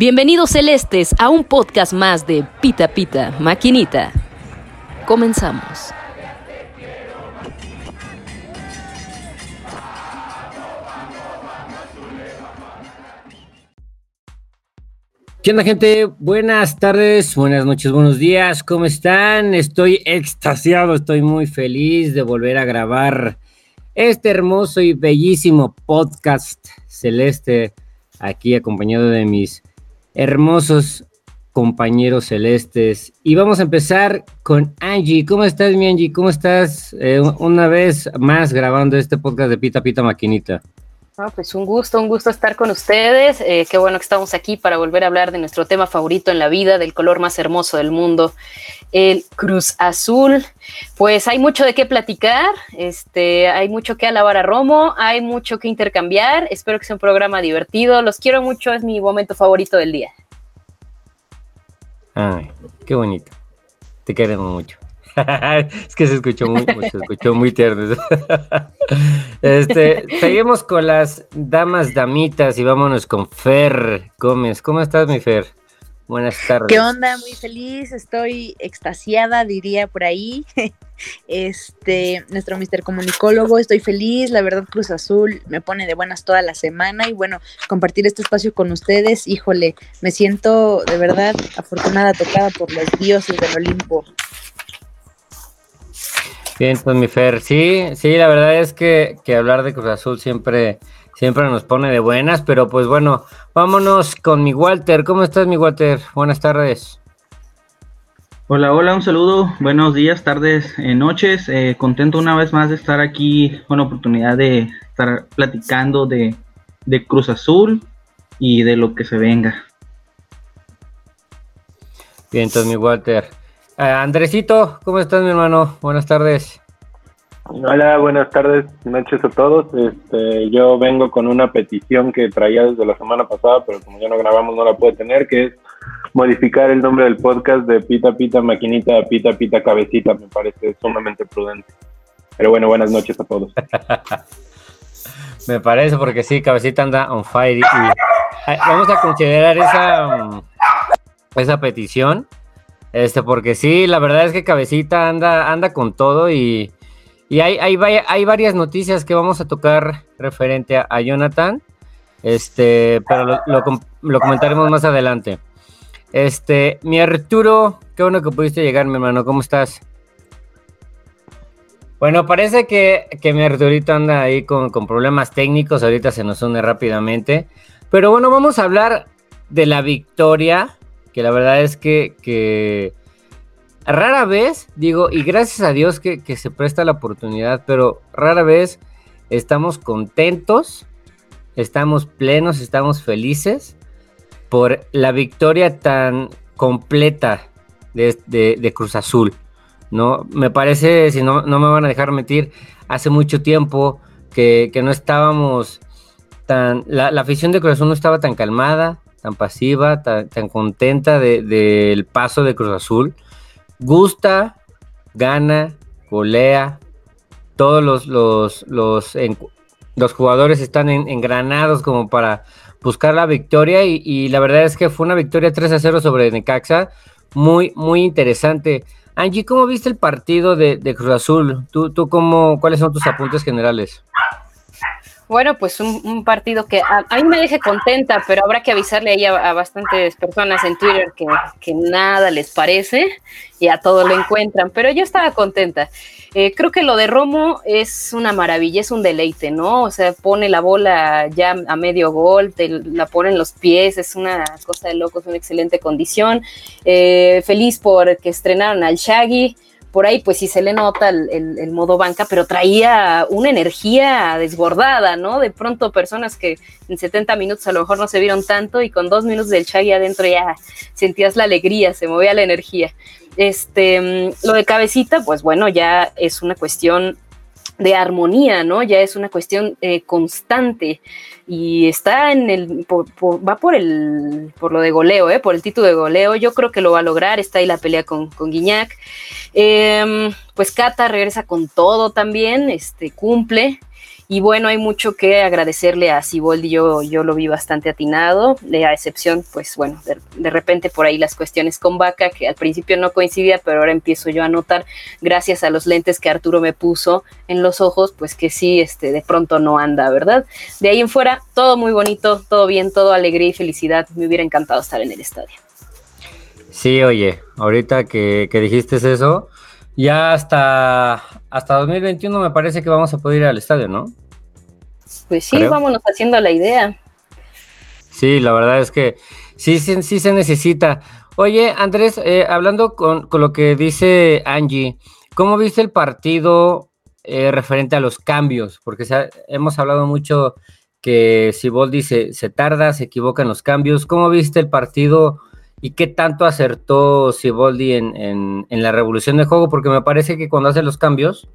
Bienvenidos celestes a un podcast más de Pita Pita Maquinita. Comenzamos. ¿Qué onda gente? Buenas tardes, buenas noches, buenos días, ¿cómo están? Estoy extasiado, estoy muy feliz de volver a grabar este hermoso y bellísimo podcast celeste aquí acompañado de mis hermosos compañeros celestes. Y vamos a empezar con Angie. ¿Cómo estás, mi Angie? ¿Cómo estás? Eh, una vez más grabando este podcast de Pita Pita Maquinita pues un gusto, un gusto estar con ustedes. Eh, qué bueno que estamos aquí para volver a hablar de nuestro tema favorito en la vida, del color más hermoso del mundo, el Cruz Azul. Pues hay mucho de qué platicar, este, hay mucho que alabar a Romo, hay mucho que intercambiar. Espero que sea un programa divertido. Los quiero mucho, es mi momento favorito del día. Ay, qué bonito. Te queremos mucho. es que se escuchó muy, se escuchó muy tierno. este, seguimos con las damas damitas y vámonos con Fer Gómez. ¿Cómo estás, mi Fer? Buenas tardes. ¿Qué onda? Muy feliz, estoy extasiada, diría por ahí. Este, nuestro Mister Comunicólogo, estoy feliz, la verdad Cruz Azul me pone de buenas toda la semana y bueno, compartir este espacio con ustedes, híjole, me siento de verdad afortunada, tocada por los dioses del Olimpo. Bien, pues mi Fer, sí, sí, la verdad es que, hablar de Cruz Azul siempre, siempre nos pone de buenas, pero pues bueno, vámonos con mi Walter. ¿Cómo estás, mi Walter? Buenas tardes. Hola, hola, un saludo, buenos días, tardes, eh, noches. Eh, contento una vez más de estar aquí con la oportunidad de estar platicando de, de Cruz Azul y de lo que se venga. Bien, entonces mi Walter. Eh, Andresito, ¿cómo estás, mi hermano? Buenas tardes. Hola, buenas tardes, noches a todos. Este, yo vengo con una petición que traía desde la semana pasada, pero como ya no grabamos no la puede tener, que es modificar el nombre del podcast de Pita Pita Maquinita a Pita Pita Cabecita. Me parece sumamente prudente. Pero bueno, buenas noches a todos. Me parece porque sí, Cabecita anda on fire y, vamos a considerar esa, mm, esa petición este, porque sí, la verdad es que Cabecita anda, anda con todo y, y hay, hay, varias noticias que vamos a tocar referente a, Jonathan. Este, pero lo, lo, comentaremos más adelante. Este, mi Arturo, qué bueno que pudiste llegar, mi hermano. ¿Cómo estás? Bueno, parece que, que mi Arturito anda ahí con, con problemas técnicos. Ahorita se nos une rápidamente. Pero bueno, vamos a hablar de la victoria que la verdad es que, rara vez, digo, y gracias a Dios que, se presta la oportunidad, pero rara vez estamos contentos, estamos plenos, estamos felices por la victoria tan completa de, Cruz Azul. ¿no? Me parece, si no, no me van a dejar mentir, hace mucho tiempo que, no estábamos tan. La, afición de Cruz Azul no estaba tan calmada, tan pasiva, tan, contenta del paso de Cruz Azul. Gusta, gana, golea. Todos los, los, los, jugadores están engranados como para buscar la victoria y, la verdad es que fue una victoria 3 a 0 sobre Necaxa. Muy, muy interesante. Angie, ¿cómo viste el partido de, Cruz Azul? ¿Tú, tú cómo, ¿Cuáles son tus apuntes generales? Bueno, pues un, partido que a, mí me deje contenta, pero habrá que avisarle ahí a, bastantes personas en Twitter que, nada les parece y a todos lo encuentran, pero yo estaba contenta. Eh, creo que lo de Romo es una maravilla, es un deleite, ¿no? O sea, pone la bola ya a medio gol, te la pone en los pies, es una cosa de loco, es una excelente condición. Eh, feliz porque estrenaron al Shaggy por ahí pues sí se le nota el, modo banca, pero traía una energía desbordada, ¿no? De pronto personas que en 70 minutos a lo mejor no se vieron tanto y con dos minutos del Chagui adentro ya sentías la alegría, se movía la energía. Este, mm, lo de cabecita, pues bueno, ya es una cuestión de armonía, ¿no? Ya es una cuestión eh, constante y está en el, va por el, por lo de goleo, ¿eh? Por el título de goleo, yo creo que lo va a lograr, está ahí la pelea con, con Guiñac. Em, pues Cata regresa con todo también, este, cumple. Y bueno, hay mucho que agradecerle a Siboldi, yo, yo lo vi bastante atinado, a excepción, pues bueno, de, repente por ahí las cuestiones con Vaca, que al principio no coincidía, pero ahora empiezo yo a notar, gracias a los lentes que Arturo me puso en los ojos, pues que sí, este, de pronto no anda, ¿verdad? De ahí en fuera, todo muy bonito, todo bien, todo alegría y felicidad. Me hubiera encantado estar en el estadio. Sí, oye, ahorita que, dijiste eso, ya hasta, hasta 2021 me parece que vamos a poder ir al estadio, ¿no? Pues sí, vámonos haciendo la idea. Sí, la verdad es que sí, sí, sí se necesita. Oye, Andrés, eh, hablando con, lo que dice Angie, ¿cómo viste el partido eh, referente a los cambios? Porque hemos hablado mucho que si se, se tarda, se equivoca en los cambios. ¿Cómo viste el partido? ¿Y qué tanto acertó Siboldi en, en, la revolución de juego? Porque me parece que cuando hace los cambios,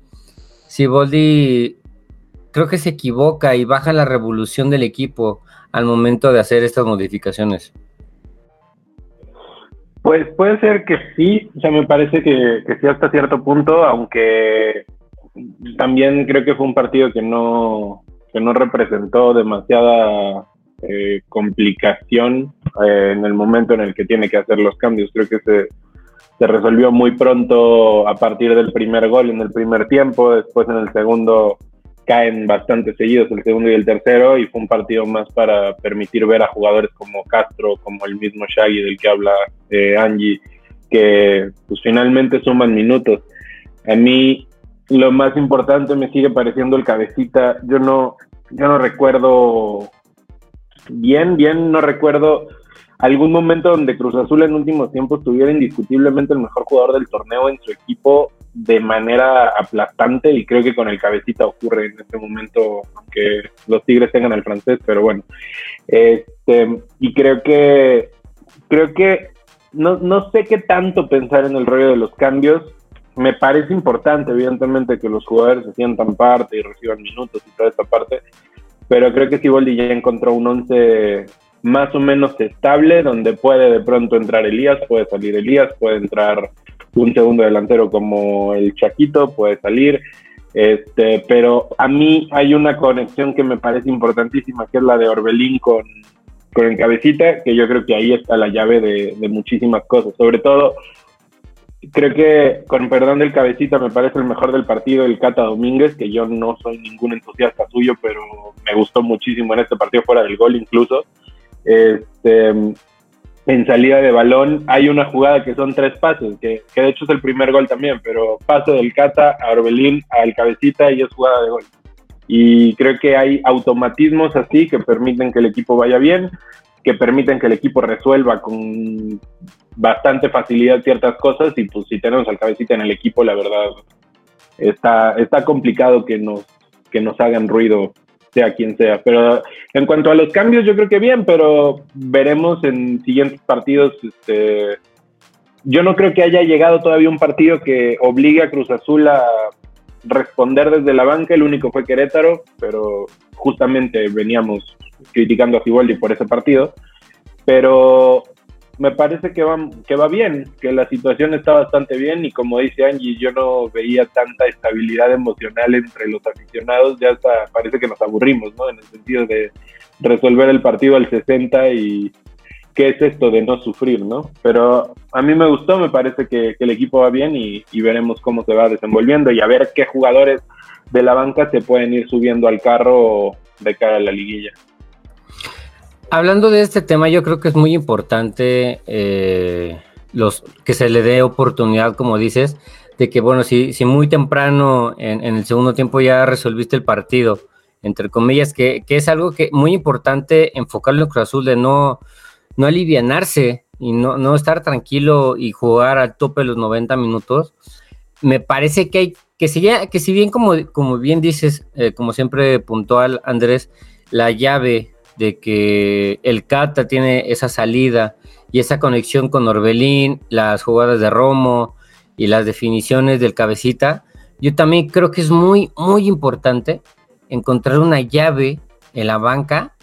Siboldi creo que se equivoca y baja la revolución del equipo al momento de hacer estas modificaciones. Pues puede ser que sí, o sea, me parece que, sí hasta cierto punto, aunque también creo que fue un partido que no, que no representó demasiada eh, complicación eh, en el momento en el que tiene que hacer los cambios. Creo que se, se resolvió muy pronto a partir del primer gol en el primer tiempo, después en el segundo caen bastante seguidos el segundo y el tercero y fue un partido más para permitir ver a jugadores como Castro, como el mismo Shaggy del que habla eh, Angie, que pues finalmente suman minutos. A mí lo más importante me sigue pareciendo el cabecita. Yo no, yo no recuerdo bien, bien, no recuerdo algún momento donde Cruz Azul en últimos tiempos tuviera indiscutiblemente el mejor jugador del torneo en su equipo de manera aplastante y creo que con el cabecita ocurre en este momento, aunque los Tigres tengan al francés, pero bueno. Este, y creo que creo que no, no sé qué tanto pensar en el rollo de los cambios. Me parece importante, evidentemente, que los jugadores se sientan parte y reciban minutos y toda esta parte, pero creo que Siboldi ya encontró un once más o menos estable, donde puede de pronto entrar Elías, puede salir Elías, puede entrar un segundo delantero como el Chaquito, puede salir. Este, pero a mí hay una conexión que me parece importantísima, que es la de Orbelín con, con el cabecita, que yo creo que ahí está la llave de, de muchísimas cosas. Sobre todo, creo que, con perdón del cabecita, me parece el mejor del partido el Cata Domínguez, que yo no soy ningún entusiasta suyo, pero me gustó muchísimo en este partido fuera del gol incluso. Este, en salida de balón hay una jugada que son tres pases, que, de hecho es el primer gol también, pero paso del Cata a Orbelín al cabecita y es jugada de gol. Y creo que hay automatismos así que permiten que el equipo vaya bien, que permiten que el equipo resuelva con bastante facilidad ciertas cosas y pues si tenemos al cabecita en el equipo, la verdad está, está complicado que nos, que nos hagan ruido sea quien sea. Pero en cuanto a los cambios, yo creo que bien, pero veremos en siguientes partidos. Este, yo no creo que haya llegado todavía un partido que obligue a Cruz Azul a responder desde la banca. El único fue Querétaro, pero justamente veníamos criticando a Ciboldi por ese partido. Pero me parece que va, que va bien, que la situación está bastante bien y como dice Angie, yo no veía tanta estabilidad emocional entre los aficionados, ya hasta parece que nos aburrimos, ¿no? En el sentido de resolver el partido al 60 y qué es esto de no sufrir, ¿no? Pero a mí me gustó, me parece que, el equipo va bien y, y veremos cómo se va desenvolviendo y a ver qué jugadores de la banca se pueden ir subiendo al carro de cara a la liguilla. Hablando de este tema, yo creo que es muy importante eh, los, que se le dé oportunidad, como dices, de que, bueno, si, si muy temprano en, el segundo tiempo ya resolviste el partido, entre comillas, que, es algo que muy importante enfocarlo en Cruz Azul, de no, no alivianarse y no, no estar tranquilo y jugar al tope los 90 minutos. Me parece que hay que si, que si bien, como, como bien dices, eh, como siempre puntual Andrés, la llave de que el Cata tiene esa salida y esa conexión con Orbelín, las jugadas de Romo y las definiciones del cabecita, yo también creo que es muy, muy importante encontrar una llave en la banca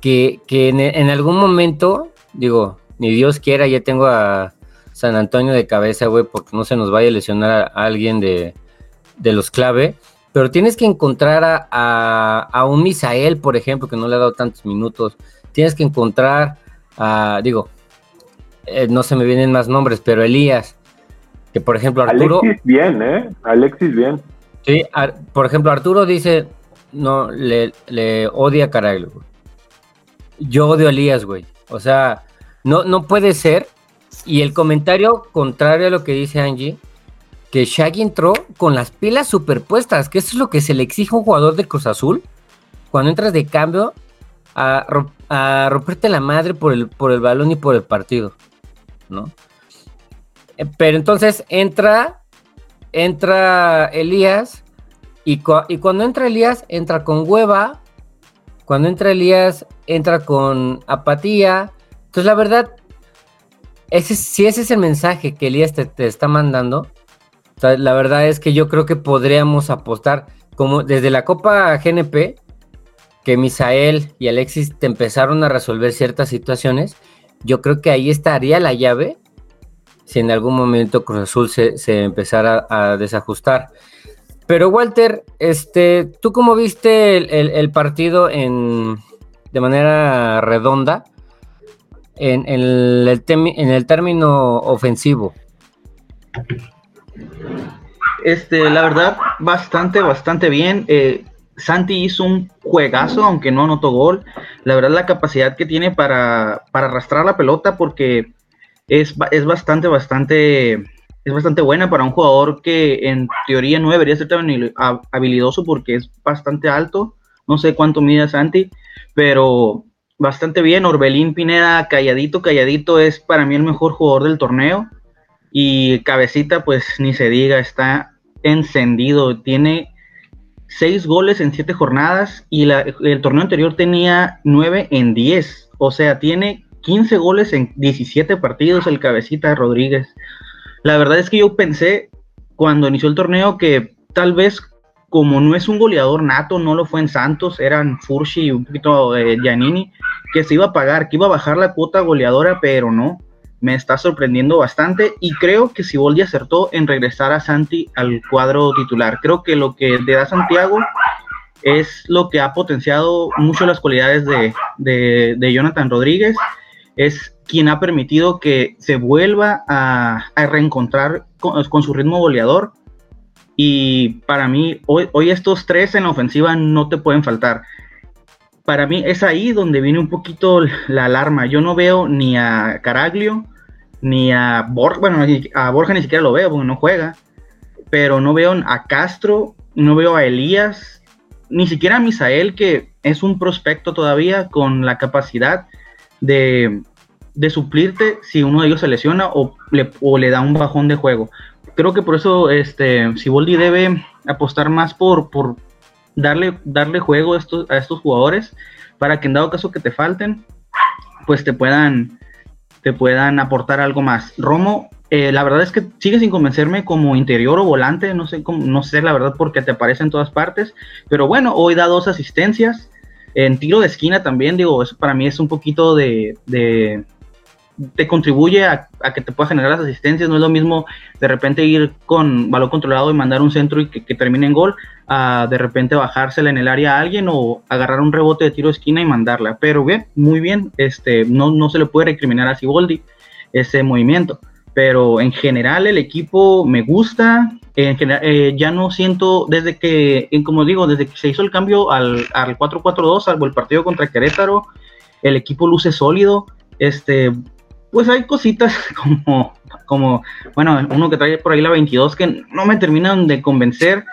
que, en, algún momento, digo, ni Dios quiera, ya tengo a San Antonio de cabeza, güey, porque no se nos vaya a lesionar a alguien de, de los clave, pero tienes que encontrar a, un Misael, por ejemplo, que no le ha dado tantos minutos. Tienes que encontrar a, digo, eh, no se me vienen más nombres, pero Elías, que por ejemplo Arturo... Alexis bien, ¿eh? Alexis bien. Sí, por ejemplo Arturo dice, no, le, le odia a Caraglio. Yo odio a Elías, güey. O sea, no, no puede ser. Y el comentario contrario a lo que dice Angie, que Shaggy entró con las pilas superpuestas, que eso es lo que se le exige a un jugador de Cruz Azul cuando entras de cambio a, romperte la madre por el, por el balón y por el partido, ¿no? Eh, pero entonces entra, entra Elías y, y cuando entra Elías entra con hueva, cuando entra Elías entra con apatía. Entonces la verdad, ese, si ese es el mensaje que Elías te está mandando, la verdad es que yo creo que podríamos apostar, como desde la Copa GNP, que Misael y Alexis te empezaron a resolver ciertas situaciones, yo creo que ahí estaría la llave si en algún momento Cruz Azul se, empezara a desajustar. Pero Walter, este, ¿tú cómo viste el, partido en, de manera redonda en, el, en el término ofensivo? Este, la verdad, bastante, bastante bien. Eh, Santi hizo un juegazo, aunque no anotó gol. La verdad, la capacidad que tiene para, arrastrar la pelota, porque es, es, bastante, bastante, es bastante buena para un jugador que en teoría no debería ser tan habilidoso porque es bastante alto. No sé cuánto mide Santi, pero bastante bien. Orbelín Pineda, calladito, calladito, es para mí el mejor jugador del torneo. Y Cabecita, pues ni se diga, está encendido. Tiene seis goles en siete jornadas y el torneo anterior tenía nueve en diez. O sea, tiene 15 goles en 17 partidos el Cabecita Rodríguez. La verdad es que yo pensé cuando inició el torneo que tal vez como no es un goleador nato, no lo fue en Santos, eran Fursi y un poquito de Giannini, que se iba a pagar, que iba a bajar la cuota goleadora, pero no me está sorprendiendo bastante y creo que Siboldi acertó en regresar a Santi al cuadro titular. Creo que lo que le da Santiago es lo que ha potenciado mucho las cualidades de, Jonathan Rodríguez. Es quien ha permitido que se vuelva a, reencontrar con, su ritmo goleador. Y para mí, hoy, hoy estos tres en la ofensiva no te pueden faltar para mí es ahí donde viene un poquito la alarma. Yo no veo ni a Caraglio, ni a Borja, bueno, a Borja ni siquiera lo veo porque no juega, pero no veo a Castro, no veo a Elías, ni siquiera a Misael, que es un prospecto todavía con la capacidad de, suplirte si uno de ellos se lesiona o le, o le da un bajón de juego. Creo que por eso este, Siboldi debe apostar más por, por darle, darle juego a estos, jugadores para que en dado caso que te falten, pues te puedan, te puedan aportar algo más. Romo, eh, la verdad es que sigue sin convencerme como interior o volante, no sé, cómo, no sé la verdad porque te aparece en todas partes, pero bueno, hoy da dos asistencias. En tiro de esquina también, digo, eso para mí es un poquito de, te contribuye a, que te pueda generar las asistencias. No es lo mismo de repente ir con balón controlado y mandar un centro y que, termine en gol, a de repente bajársela en el área a alguien o agarrar un rebote de tiro de esquina y mandarla. Pero bien, muy bien, este, no, no se le puede recriminar a Siboldi ese movimiento. Pero en general el equipo me gusta. En general, eh, ya no siento, desde que, como digo, desde que se hizo el cambio al, al 4-4-2, salvo el partido contra Querétaro, el equipo luce sólido. Este, pues hay cositas como, como, bueno, uno que trae por ahí la 22 que no me terminan de convencer,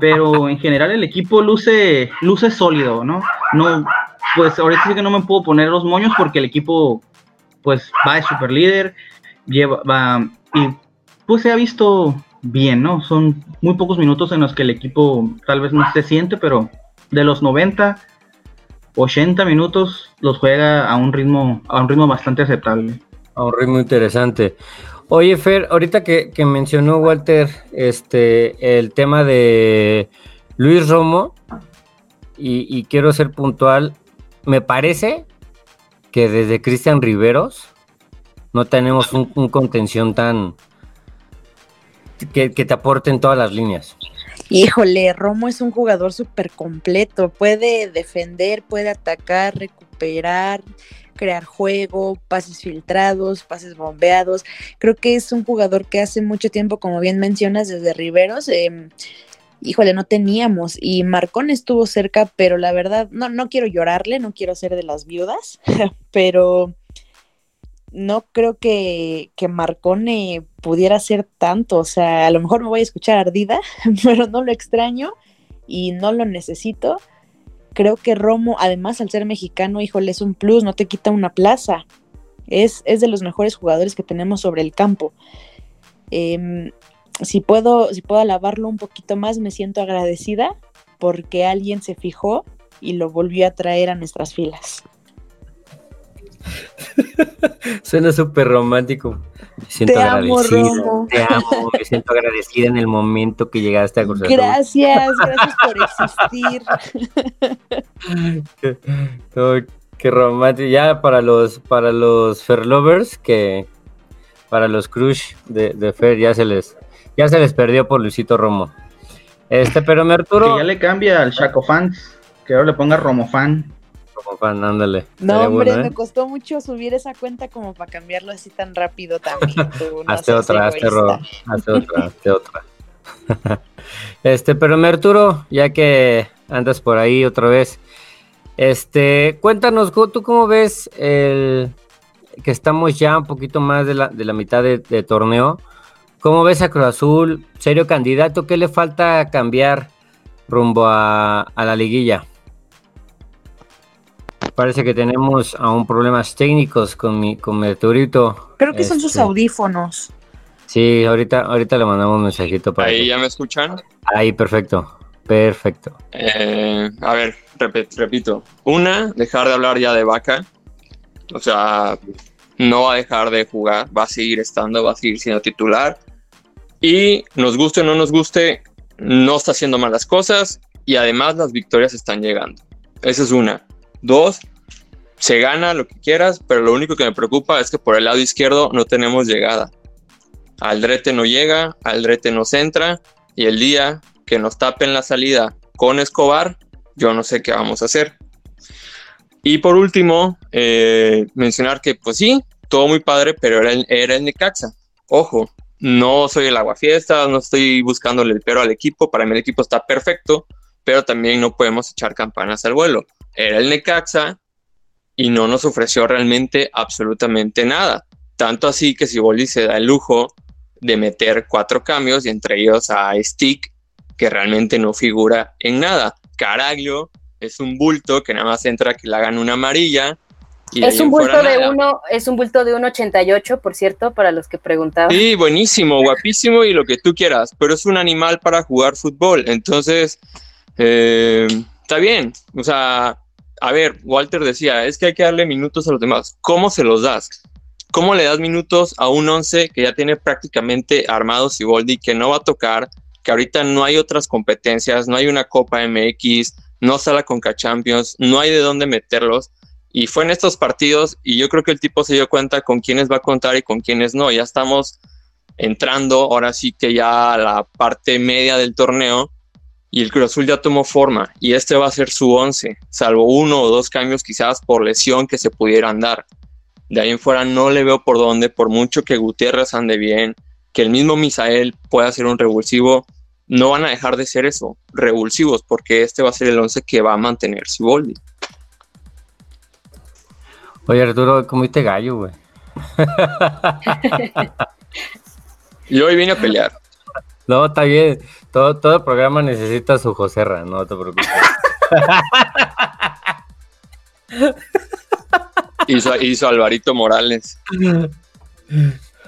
pero en general el equipo luce, luce sólido, ¿no? No, pues ahorita sí que no me puedo poner los moños porque el equipo, pues va de super líder, lleva, va, y pues se ha visto bien, ¿no? Son muy pocos minutos en los que el equipo tal vez no se siente, pero de los 90, 80 minutos los juega a un ritmo, a un ritmo bastante aceptable. A un ritmo interesante. Oye, Fer, ahorita que, mencionó Walter este, el tema de Luis Romo, y, quiero ser puntual, me parece que desde Cristian Riveros no tenemos un, contención tan que, te aporte en todas las líneas. Híjole, Romo es un jugador súper completo. Puede defender, puede atacar, recuperar, crear juego, pases filtrados, pases bombeados. Creo que es un jugador que hace mucho tiempo, como bien mencionas, desde Riveros, em, híjole, no teníamos. Y Marcón estuvo cerca, pero la verdad, no, no quiero llorarle, no quiero ser de las viudas, pero no creo que, que Marcone pudiera ser tanto. O sea, a lo mejor me voy a escuchar ardida, pero no lo extraño y no lo necesito. Creo que Romo, además al ser mexicano, híjole, es un plus, no te quita una plaza. Es, es de los mejores jugadores que tenemos sobre el campo. Em, si, puedo, si puedo alabarlo un poquito más, me siento agradecida porque alguien se fijó y lo volvió a traer a nuestras filas. Suena súper romántico. Me siento Te amo, agradecida. Romo. Te amo, me siento agradecida en el momento que llegaste a Cruz Azul. Gracias, gracias por existir. Qué, qué romántico. Ya para los para los Fer lovers que para los crush de, de Fer ya se les ya se les perdió por Luisito Romo. Este, pero me Que Arturo ya le cambia al Chaco Fans, que ahora le ponga Romo Fan. Como fan, ándale. No, hombre, bueno, ¿eh? me costó mucho subir esa cuenta como para cambiarlo así tan rápido también. tú, no Hazte otra, hazte hazte otra, hazte otra. Este, pero me Arturo, ya que andas por ahí otra vez, este, cuéntanos, ¿tú tú cómo ves el que estamos ya un poquito más de la, de la mitad de, de torneo? ¿Cómo ves a Cruz Azul? ¿Serio candidato? ¿Qué le falta cambiar rumbo a, a la liguilla? Parece que tenemos aún problemas técnicos con mi con mi Arturito. Creo que son sus Este, audífonos. Sí, ahorita, ahorita le mandamos un mensajito para Ahí que- ya me escuchan. Ahí, perfecto. Perfecto. Eh, a ver, repito. Una, dejar de hablar ya de vaca. O sea, no va a dejar de jugar, va a seguir estando, va a seguir siendo titular. Y nos guste o no nos guste, no está haciendo malas cosas y además las victorias están llegando. Esa es una. Dos, se gana lo que quieras, pero lo único que me preocupa es que por el lado izquierdo no tenemos llegada. Aldrete no llega, Aldrete nos entra y el día que nos tapen la salida con Escobar, yo no sé qué vamos a hacer. Y por último, eh, mencionar que pues sí, todo muy padre, pero era el, era el Necaxa. Ojo, no soy el aguafiestas, no estoy buscándole el pero al equipo, para mí el equipo está perfecto, pero también no podemos echar campanas al vuelo. Era el Necaxa y no nos ofreció realmente absolutamente nada. Tanto así que si Boldi se da el lujo de meter cuatro cambios y entre ellos a Stick, que realmente no figura en nada. Caraglio es un bulto que nada más entra que le hagan una amarilla. Y Es un bulto de nada. uno, es un bulto de 1.88, por cierto, para los que preguntaban. Sí, buenísimo, guapísimo y lo que tú quieras, pero es un animal para jugar fútbol. Entonces, eh, está bien. O sea, a ver, Walter decía, es que hay que darle minutos a los demás. ¿Cómo se los das? ¿Cómo le das minutos a un 11 que ya tiene prácticamente armado Siboldi, que no va a tocar, que ahorita no hay otras competencias, no hay una Copa MX, no está la Conca Champions, no hay de dónde meterlos? Y fue en estos partidos y yo creo que el tipo se dio cuenta con quiénes va a contar y con quiénes no. Ya estamos entrando ahora sí que ya a la parte media del torneo y el Cruz Azul ya tomó forma y este va a ser su 11, salvo uno o dos cambios quizás por lesión que se pudieran dar. De ahí en fuera no le veo por dónde, por mucho que Gutiérrez ande bien, que el mismo Misael pueda ser un revulsivo, no van a dejar de ser eso, revulsivos, porque este va a ser el 11 que va a mantener Siboldi. Oye, Arturo, comiste gallo, güey. Y hoy vine a pelear. No, está bien. Todo, todo programa necesita su Joserra, no te preocupes. Hizo, hizo Alvarito Morales.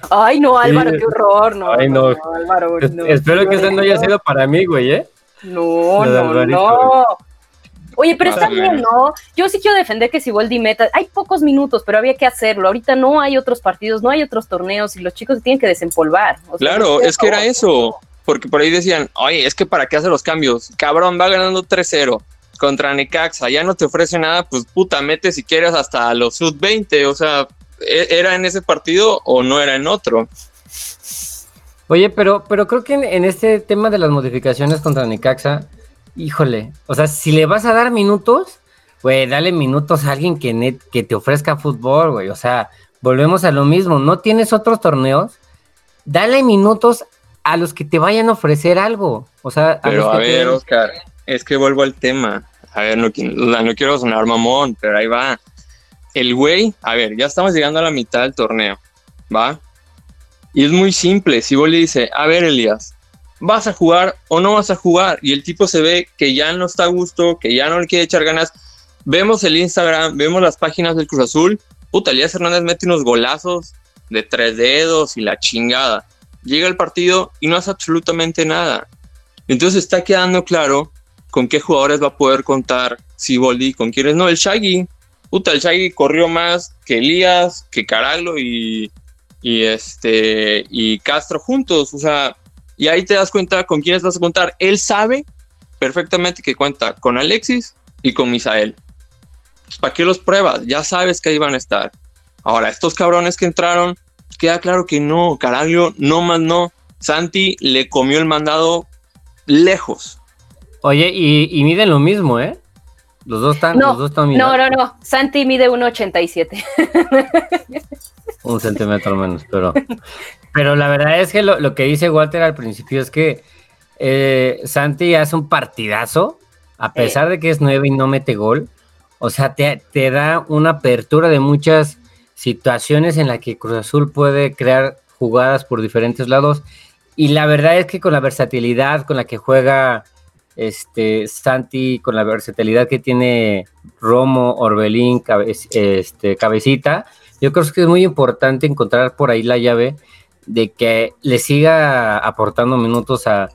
Ay, no, Álvaro, Sí. qué horror. No, Ay, no. Álvaro, Es- no. Espero que ese no haya sido para mí, güey, ¿eh? No, no, Alvarito. no. Oye, pero está Más o bien. ¿no? Yo sí quiero defender que Siboldi meta. Hay pocos minutos, pero había que hacerlo. Ahorita no hay otros partidos, no hay otros torneos y los chicos se tienen que desempolvar. O sea, Claro, es que era eso. Porque por ahí decían, oye, es que para qué hace los cambios. Cabrón, va ganando 3-0 contra Necaxa. Ya no te ofrece nada, pues puta, mete si quieres hasta los sub-20. O sea, ¿e- ¿era en ese partido o no era en otro? Oye, pero, pero creo que en, este tema de las modificaciones contra Necaxa, híjole, o sea, si le vas a dar minutos, güey, dale minutos a alguien que, que te ofrezca fútbol, güey. O sea, volvemos a lo mismo. No tienes otros torneos, dale minutos a los que te vayan a ofrecer algo. O sea, a pero a ver, Oscar, es que vuelvo al tema. A ver, no, no quiero sonar mamón, pero ahí va. El güey, a ver, ya estamos llegando a la mitad del torneo, ¿va? Y es muy simple. Si vos le dices, a ver, Elías, ¿vas a jugar o no vas a jugar? Y el tipo se ve que ya no está a gusto, que ya no le quiere echar ganas. Vemos el Instagram, vemos las páginas del Cruz Azul. Puta, Elías Hernández mete unos golazos de tres dedos y la chingada. Llega el partido y no hace absolutamente nada. Entonces está quedando claro con qué jugadores va a poder contar Siboldi, con quiénes no. El Shaggy, puta, el Shaggy corrió más que Elías, que Carallo y, y este y Castro juntos, o sea, y ahí te das cuenta con quiénes vas a contar. Él sabe perfectamente que cuenta con Alexis y con Misael. ¿Para qué los pruebas? Ya sabes que ahí van a estar. Ahora, estos cabrones que entraron, queda claro que no, Caraglio, no más no. Santi le comió el mandado lejos. Oye, y, y miden lo mismo, ¿eh? Los dos están, no, los dos están No, no, no. Santi mide 1,87. Un centímetro menos, pero. Pero la verdad es que lo, que dice Walter al principio es que eh, Santi hace un partidazo, a pesar de que es nueve y no mete gol. O sea, te, te da una apertura de muchas situaciones en las que Cruz Azul puede crear jugadas por diferentes lados. Y la verdad es que con la versatilidad con la que juega este, Santi, con la versatilidad que tiene Romo, Orbelín, este, Cabecita, yo creo que es muy importante encontrar por ahí la llave de que le siga aportando minutos a,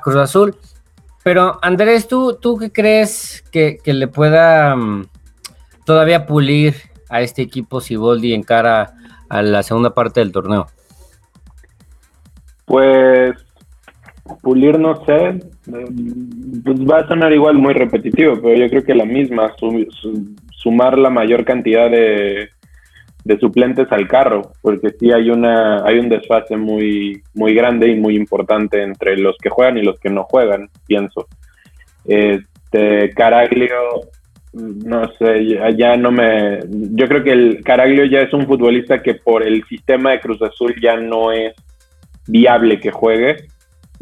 Cruz Azul. Pero Andrés, ¿tú, tú qué crees que, le pueda mm, todavía pulir a este equipo Siboldi en cara a la segunda parte del torneo? Pues pulir, no sé, pues va a sonar igual muy repetitivo, pero yo creo que la misma, sumar la mayor cantidad de, suplentes al carro, porque sí hay una hay un desfase muy muy grande y muy importante entre los que juegan y los que no juegan, pienso. Este Caraglio no sé, ya, ya, no me yo creo que el Caraglio ya es un futbolista que por el sistema de Cruz Azul ya no es viable que juegue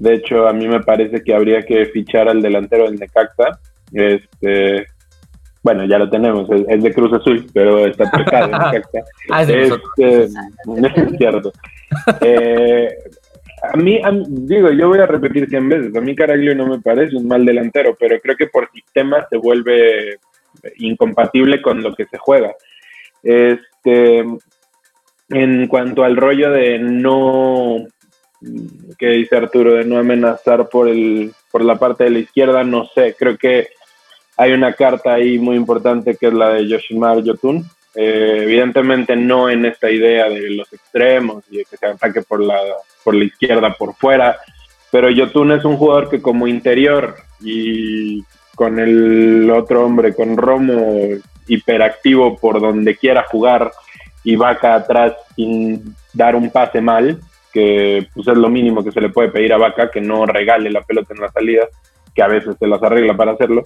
de hecho, a mí me parece que habría que fichar al delantero del Necaxa. Este, bueno, ya lo tenemos, es, de Cruz Azul, pero está pescado en Necaxa. ah, es, este, es cierto. Eh, a, mí, digo, yo voy a repetir 100 veces, a mí Caraglio no me parece un mal delantero, pero creo que por sistema se vuelve incompatible con lo que se juega. Este, en cuanto al rollo de no que dice Arturo de no amenazar por, el, por la parte de la izquierda, no sé, creo que hay una carta ahí muy importante que es la de Yoshimar Yotun. Eh, evidentemente no en esta idea de los extremos y de que se ataque por la, por la izquierda, por fuera, pero Yotun es un jugador que como interior y con el otro hombre, con Romo, hiperactivo por donde quiera jugar y va acá atrás sin dar un pase mal, que pues, es lo mínimo que se le puede pedir a Vaca, que no regale la pelota en la salida, que a veces se las arregla para hacerlo.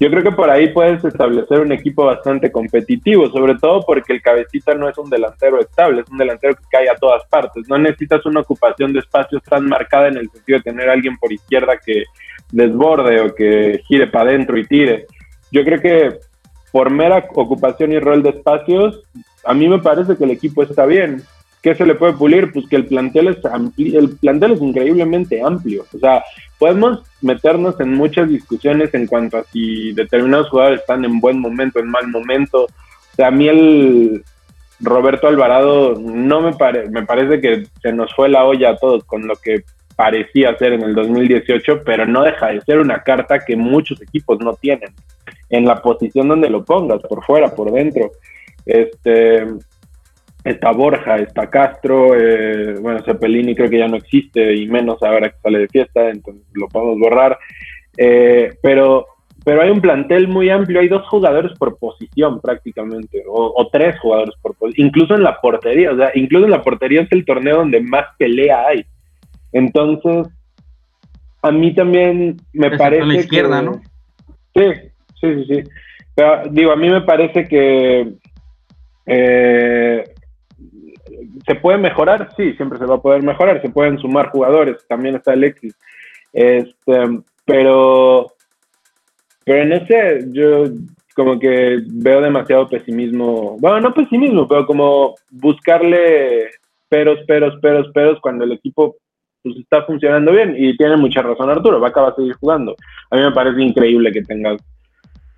Yo creo que por ahí puedes establecer un equipo bastante competitivo, sobre todo porque el cabecita no es un delantero estable, es un delantero que cae a todas partes. No necesitas una ocupación de espacios tan marcada en el sentido de tener alguien por izquierda que desborde o que gire para adentro y tire. Yo creo que por mera ocupación y rol de espacios, a mí me parece que el equipo está bien. ¿Qué se le puede pulir? Pues que el plantel es el plantel es increíblemente amplio. O sea, podemos meternos en muchas discusiones en cuanto a si determinados jugadores están en buen momento, en mal momento. O sea, a mí el Roberto Alvarado no me parece, me parece que se nos fue la olla a todos con lo que parecía ser en el 2018, pero no deja de ser una carta que muchos equipos no tienen en la posición donde lo pongas, por fuera, por dentro. Este, está Borja, está Castro, eh, bueno, Cepelini creo que ya no existe y menos ahora que sale de fiesta, entonces lo podemos borrar. Eh, pero, pero hay un plantel muy amplio, hay dos jugadores por posición prácticamente, o, tres jugadores por posición, incluso en la portería, o sea, incluso en la portería es el torneo donde más pelea hay. Entonces, a mí también me parece. la izquierda, que... ¿no? Sí, sí, sí, sí. Pero digo, a mí me parece que eh, se puede mejorar, sí, siempre se va a poder mejorar, se pueden sumar jugadores, también está Alexis. Este, pero, pero no sé, yo como que veo demasiado pesimismo, bueno, no pesimismo, pero como buscarle peros, peros, peros, peros cuando el equipo pues está funcionando bien y tiene mucha razón Arturo, va a seguir jugando. A mí me parece increíble que tengas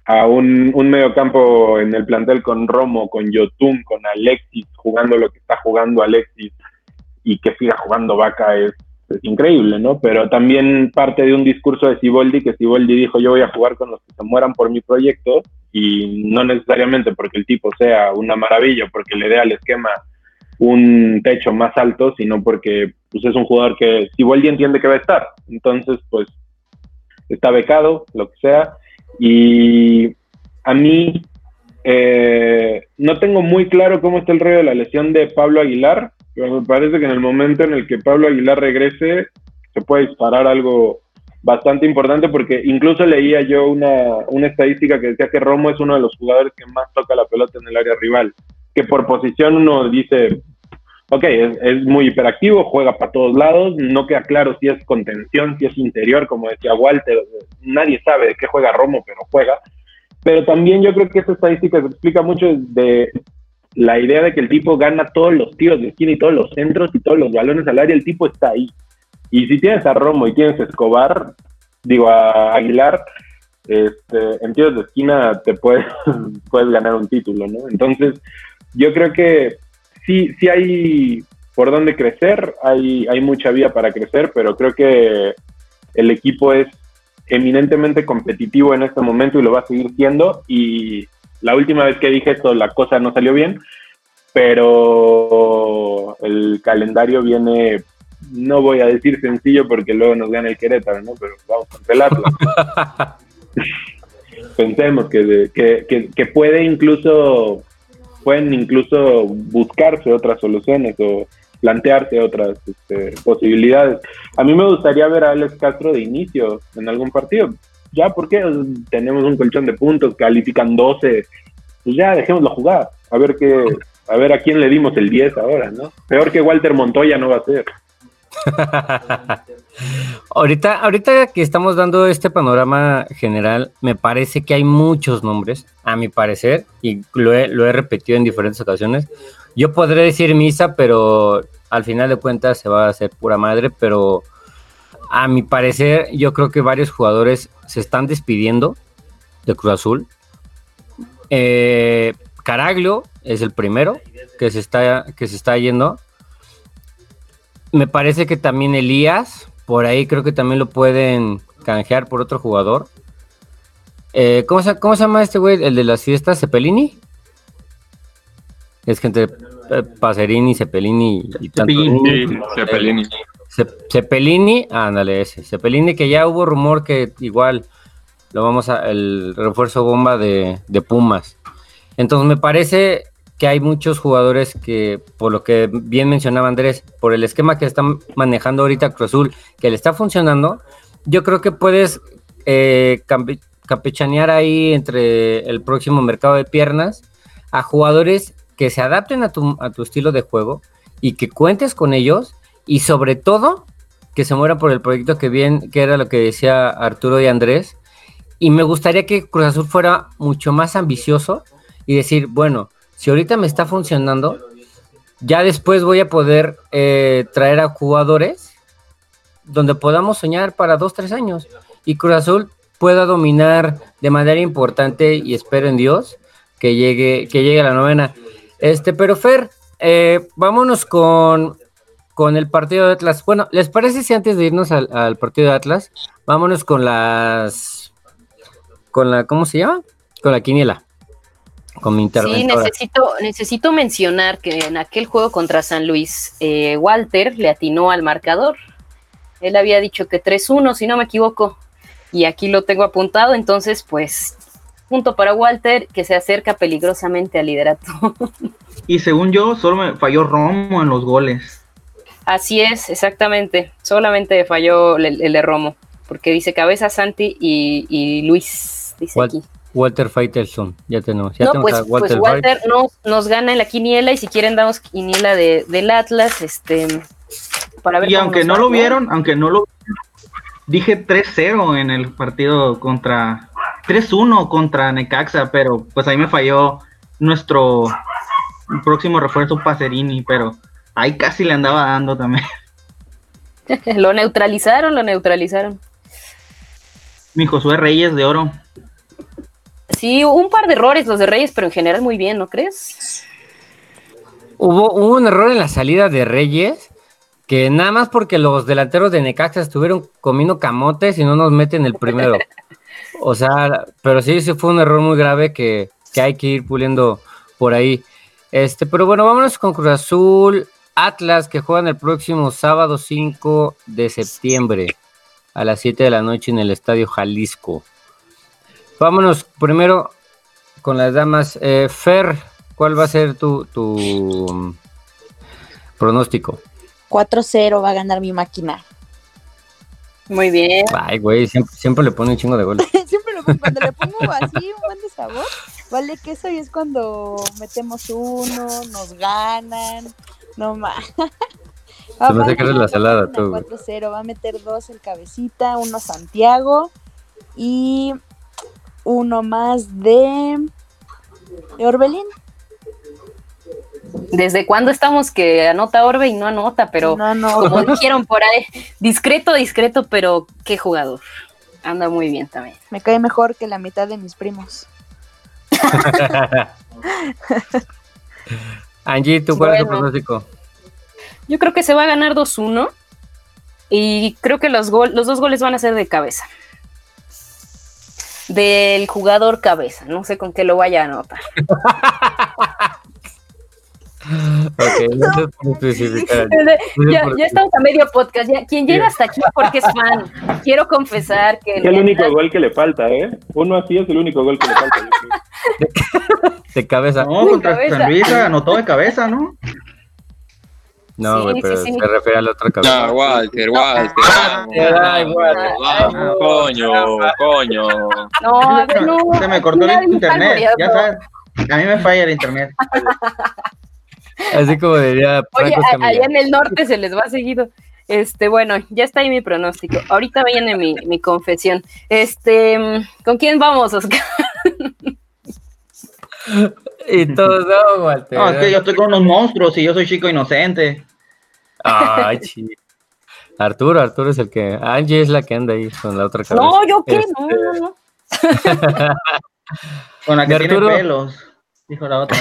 a un, un mediocampo en el plantel con Romo, con Yotun, con Alexis, jugando lo que está jugando Alexis y que siga jugando Vaca es, es increíble, ¿no? Pero también parte de un discurso de Siboldi, que Siboldi dijo yo voy a jugar con los que se mueran por mi proyecto y no necesariamente porque el tipo sea una maravilla, porque le dé al esquema un techo más alto, sino porque pues, es un jugador que Siboldi entiende que va a estar. Entonces, pues está becado, lo que sea. Y a mí eh, no tengo muy claro cómo está el rollo de la lesión de Pablo Aguilar, pero me parece que en el momento en el que Pablo Aguilar regrese, se puede disparar algo bastante importante porque incluso leía yo una, una estadística que decía que Romo es uno de los jugadores que más toca la pelota en el área rival, que por posición uno dice, ok, es, muy hiperactivo, juega para todos lados, no queda claro si es contención, si es interior, como decía Walter, nadie sabe de qué juega Romo, pero juega. Pero también yo creo que esa estadística se explica mucho de la idea de que el tipo gana todos los tiros de esquina y todos los centros y todos los balones al área, el tipo está ahí. Y si tienes a Romo y tienes a Escobar, digo a Aguilar, este, en tiros de esquina te puedes, puedes ganar un título, ¿no? Entonces, yo creo que sí, sí hay por dónde crecer, hay, hay mucha vía para crecer, pero creo que el equipo es eminentemente competitivo en este momento y lo va a seguir siendo. Y la última vez que dije esto, la cosa no salió bien, pero el calendario viene, no voy a decir sencillo porque luego nos gana el Querétaro, ¿no? Pero vamos contra el Atlas. Pensemos que, que, que, que puede incluso pueden incluso buscarse otras soluciones o plantearse otras este, posibilidades. A mí me gustaría ver a Alex Castro de inicio en algún partido. Ya, porque tenemos un colchón de puntos, califican 12, pues ya dejémoslo jugar, a ver qué, a ver a quién le dimos el 10 ahora, ¿no? Peor que Walter Montoya no va a ser. ahorita, ahorita que estamos dando este panorama general, me parece que hay muchos nombres, a mi parecer, y lo he, lo he repetido en diferentes ocasiones. Yo podré decir misa, pero al final de cuentas se va a hacer pura madre, pero a mi parecer yo creo que varios jugadores se están despidiendo de Cruz Azul. Eh, Caraglio es el primero que se está, que se está yendo. Me parece que también Elías, por ahí creo que también lo pueden canjear por otro jugador. Eh, ¿cómo, se, ¿Cómo se llama este güey? El de las fiestas, Cepelini. Es gente eh, Pacerini, Cepelini y tanto. Cepelini. Cepelini, ándale ese. Cepelini que ya hubo rumor que igual lo vamos a, el refuerzo bomba de, de Pumas. Entonces me parece que hay muchos jugadores que, por lo que bien mencionaba Andrés, por el esquema que están manejando ahorita Cruz Azul, que le está funcionando, yo creo que puedes eh, campechanear ahí entre el próximo mercado de piernas a jugadores que se adapten a tu, a tu estilo de juego y que cuentes con ellos y sobre todo que se mueran por el proyecto que bien, que era lo que decía Arturo y Andrés. Y me gustaría que Cruz Azul fuera mucho más ambicioso y decir, bueno, si ahorita me está funcionando, ya después voy a poder eh, traer a jugadores donde podamos soñar para dos, tres años y Cruz Azul pueda dominar de manera importante y espero en Dios que llegue, que llegue la novena. Este, pero Fer, eh, vámonos con, con el partido de Atlas. Bueno, ¿les parece si antes de irnos al, al partido de Atlas, vámonos con las, con la, ¿cómo se llama? Con la quiniela con mi Sí, necesito, necesito mencionar que en aquel juego contra San Luis, eh, Walter le atinó al marcador. Él había dicho que 3-1, si no me equivoco, y aquí lo tengo apuntado, entonces pues punto para Walter que se acerca peligrosamente al liderato. Y según yo, solo me falló Romo en los goles. Así es, exactamente. Solamente falló el, el de Romo, porque dice cabeza Santi y, y Luis, dice Wal- aquí. Walter Faitelson, ya tenemos. Ya No, tenemos pues a pues Walter, Walter, White. nos, nos gana en la quiniela y si quieren damos quiniela de, del Atlas, este, para ver Y cómo aunque no lo vieron, aunque no lo dije 3-0 en el partido contra 3-1 contra Necaxa, pero pues ahí me falló nuestro próximo refuerzo Pacerini, pero ahí casi le andaba dando también. lo neutralizaron, lo neutralizaron. Mi Josué Reyes de oro. Sí, un par de errores los de Reyes, pero en general muy bien, ¿no crees? Hubo, hubo un error en la salida de Reyes, que nada más porque los delanteros de Necaxa estuvieron comiendo camotes y no nos meten el primero. O sea, pero sí, sí fue un error muy grave que, que hay que ir puliendo por ahí. Este, pero bueno, vámonos con Cruz Azul, Atlas, que juegan el próximo sábado 5 de septiembre a las 7 de la noche en el Estadio Jalisco. Vámonos primero con las damas. Eh, Fer, ¿cuál va a ser tu, tu pronóstico? 4-0 va a ganar mi máquina. Muy bien. Ay, güey, siempre, siempre le pone un chingo de goles. Siempre lo pongo, cuando le pongo así un buen de sabor, vale que eso y es cuando metemos uno, nos ganan, no más. Se me hace que eres la salada, tú, güey. 4-0, va a meter dos el cabecita, uno Santiago y uno más de, de Orbelín. ¿Desde cuándo estamos que anota Orbe y no anota? Pero no, no, como dijeron por ahí, discreto, discreto, pero qué jugador. Anda muy bien también. me cae mejor que la mitad de mis primos. Angie, ¿tú cuál es tu pronóstico? Yo creo que se va a ganar 2-1 y creo que los, gol- los dos goles van a ser de cabeza. Del jugador cabeza. No sé con qué lo vaya a anotar. Ok, no sé por especificar. ya, ya estamos a medio podcast. Ya, quien llega hasta aquí porque es fan. Quiero confesar que... Es el único gol que le falta, ¿eh? Uno así es el único gol que le falta. De cabeza. No, contra cabeza. San Luis anotó de cabeza, ¿no? No, Sí, güey, sí, pero sí. se refiere a la otra cabeza. Ya, Walter, Walter. Ay, Walter. Vamos, coño, coño. No, no. Se me cortó el internet, ya sabes. A mí me falla el internet. Así como diría Oye, a- allá en el norte se les va seguido. Este, bueno, ya está ahí mi pronóstico. Ahorita viene mi, mi confesión. Este, ¿con quién vamos, Oscar? Y todos no, Walter. No, es que yo estoy con unos monstruos y yo soy chico inocente. Ay, sí. Arturo, Arturo es el que. Angie es la que anda ahí con la otra cabeza. No, ¿yo qué? Este, No, no, no. Con la que tiene Arturo. pelos. Dijo la otra.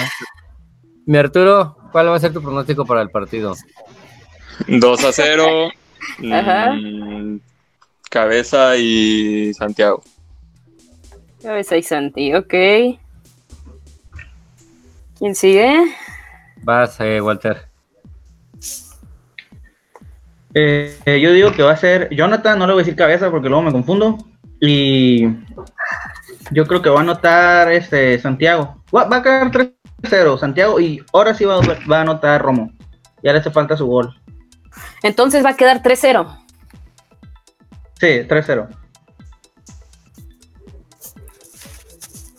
Mi Arturo, ¿cuál va a ser tu pronóstico para el partido? 2 a 0. Ajá. mm, Cabeza y Santiago. Cabeza y Santi, ok. ¿Quién sigue? Vas, eh, Walter. Eh, eh, yo digo que va a ser Jonathan, no le voy a decir cabeza porque luego me confundo. Y yo creo que va a anotar este Santiago. Va, va a quedar 3-0 Santiago y ahora sí va, a- va a anotar Romo. Ya le hace falta su gol. Entonces va a quedar 3-0. Sí, 3-0.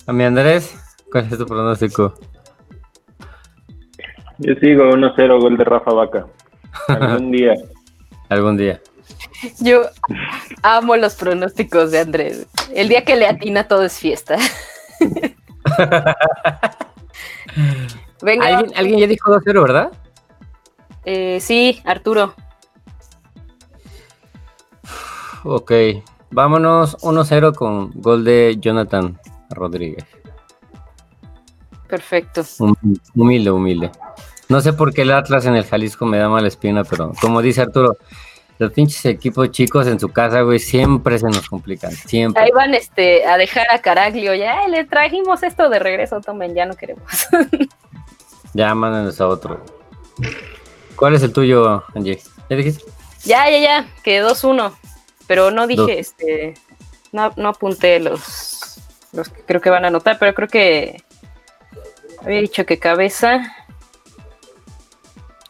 A mi Andrés, ¿cuál es tu pronóstico? Yo sigo 1-0 gol de Rafa Vaca. Algún día. Algún día. Yo amo los pronósticos de Andrés. El día que le atina todo es fiesta. Venga, ¿Alguien, alguien ya dijo 2-0, ¿verdad? eh, sí, Arturo. Ok. Vámonos 1-0 con gol de Jonathan Rodríguez. Perfecto. Hum- Humilde, humilde. No sé por qué el Atlas en el Jalisco me da mala espina, pero como dice Arturo, los pinches equipos chicos en su casa, güey, siempre se nos complican. Siempre. Ahí van este, a dejar a Caraglio. Ya le trajimos esto de regreso, tomen, ya no queremos. Ya mándanos a otro. ¿Cuál es el tuyo, Angie? ¿Ya dijiste? ya, ya, ya, que 2-1. Pero no dije, Dos. este, no, no apunté los, los que creo que van a anotar, pero creo que había dicho que cabeza.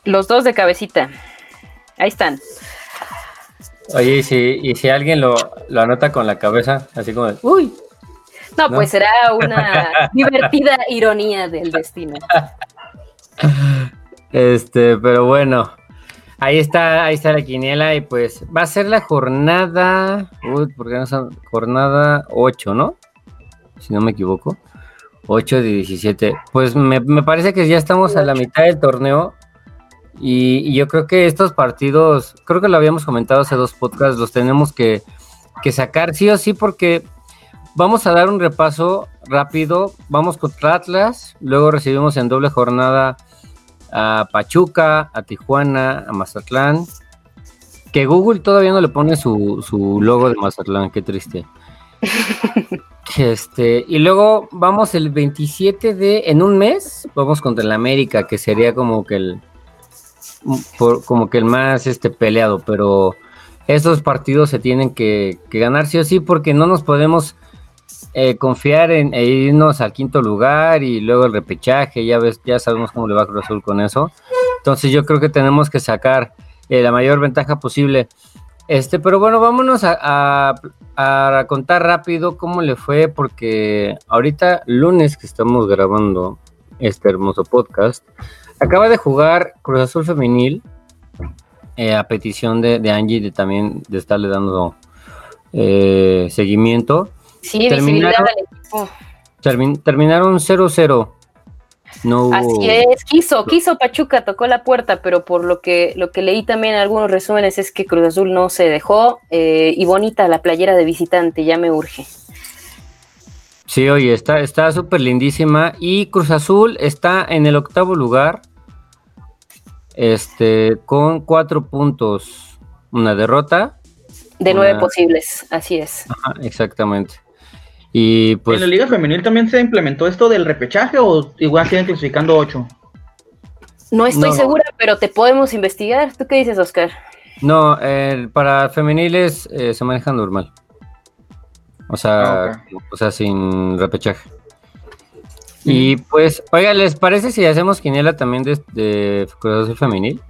Los dos de cabecita. Ahí están. Oye, y si, y si alguien lo, lo anota con la cabeza, así como, uy, No, ¿No? pues será una divertida ironía del destino. Este, pero bueno, ahí está, ahí está la quiniela y pues va a ser la jornada, uy, porque no son jornada 8, ¿no? Si no me equivoco. 8 de 17. Pues me, me parece que ya estamos a la mitad del torneo y, y yo creo que estos partidos, creo que lo habíamos comentado hace dos podcasts, los tenemos que, que sacar sí o sí porque vamos a dar un repaso rápido. Vamos contra Atlas, luego recibimos en doble jornada a Pachuca, a Tijuana, a Mazatlán. Que Google todavía no le pone su, su logo de Mazatlán, qué triste. Este, y luego vamos el 27 de, en un mes, vamos contra el América, que sería como que el, por- como que el más este, peleado, pero estos partidos se tienen que, que ganar sí o sí, porque no nos podemos eh, confiar en e irnos al quinto lugar y luego el repechaje, ya ves, ya sabemos cómo le va Cruz Azul con eso. Entonces yo creo que tenemos que sacar eh, la mayor ventaja posible. Este, pero bueno, vámonos a- a contar rápido cómo le fue, porque ahorita lunes que estamos grabando este hermoso podcast, acaba de jugar Cruz Azul Femenil eh, a petición de, de Angie de también de estarle dando eh, seguimiento. Sí, Terminaron- visibilidad al equipo. Termin- terminaron 0-0. No. Así es, quiso, quiso Pachuca, tocó la puerta, pero por lo que, lo que leí también en algunos resúmenes es que Cruz Azul no se dejó eh, y bonita la playera de visitante, ya me urge. Sí, oye, está está súper lindísima. Y Cruz Azul está en el octavo lugar. Este, con cuatro puntos. Una derrota. De nueve Una- posibles, así es. Ajá, exactamente. Y pues. ¿En la Liga Femenil también se implementó esto del repechaje o igual siguen clasificando 8? No estoy No. segura, pero te podemos investigar. ¿Tú qué dices, Oscar? No, eh, para femeniles eh, se maneja normal. O sea, Ah, o sea, sin repechaje. Y pues, oiga, ¿les parece si hacemos quiniela también de, de Cruz Azul Femenil?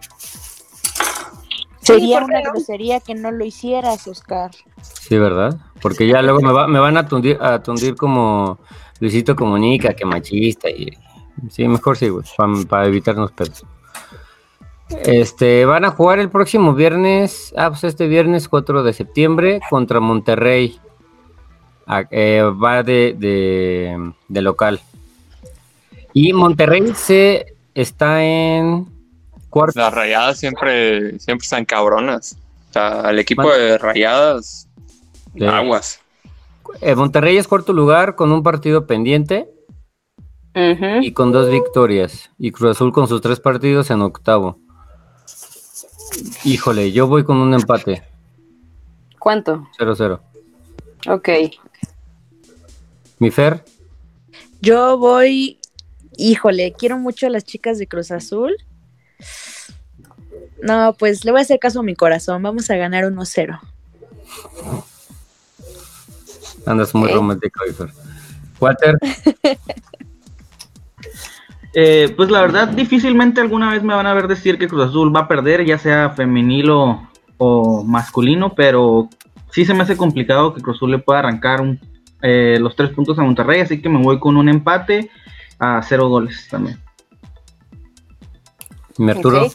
Sería ¿por qué una no? grosería que no lo hicieras, Oscar. Sí, ¿verdad? Porque ya luego me, va- me van a tundir, a tundir como Luisito Comunica, que machista. Y, sí, mejor sí, güey, para evitarnos pedos. Este, van a jugar el próximo viernes, ah, pues este viernes 4 de septiembre contra Monterrey. Ah, eh, va de, de, de local. Y Monterrey se está en cuarto. Las rayadas siempre, siempre están cabronas. O sea, el equipo de rayadas, Sí. aguas. Eh, Monterrey es cuarto lugar con un partido pendiente. Y con dos victorias. Y Cruz Azul con sus tres partidos en octavo. Híjole, yo voy con un empate, ¿Cuánto? 0-0. Ok. Mi Fer, Yo voy, híjole, quiero mucho a las chicas de Cruz Azul. No, pues le voy a hacer caso a mi corazón. Vamos a ganar 1-0. andas muy romántico, Fer. Walter, Eh, pues la verdad, difícilmente alguna vez me van a ver decir que Cruz Azul va a perder, ya sea femenil o, o masculino, pero sí se me hace complicado que Cruz Azul le pueda arrancar un- eh, los tres puntos a Monterrey, así que me voy con un empate a cero goles también. mi Arturo, Ok.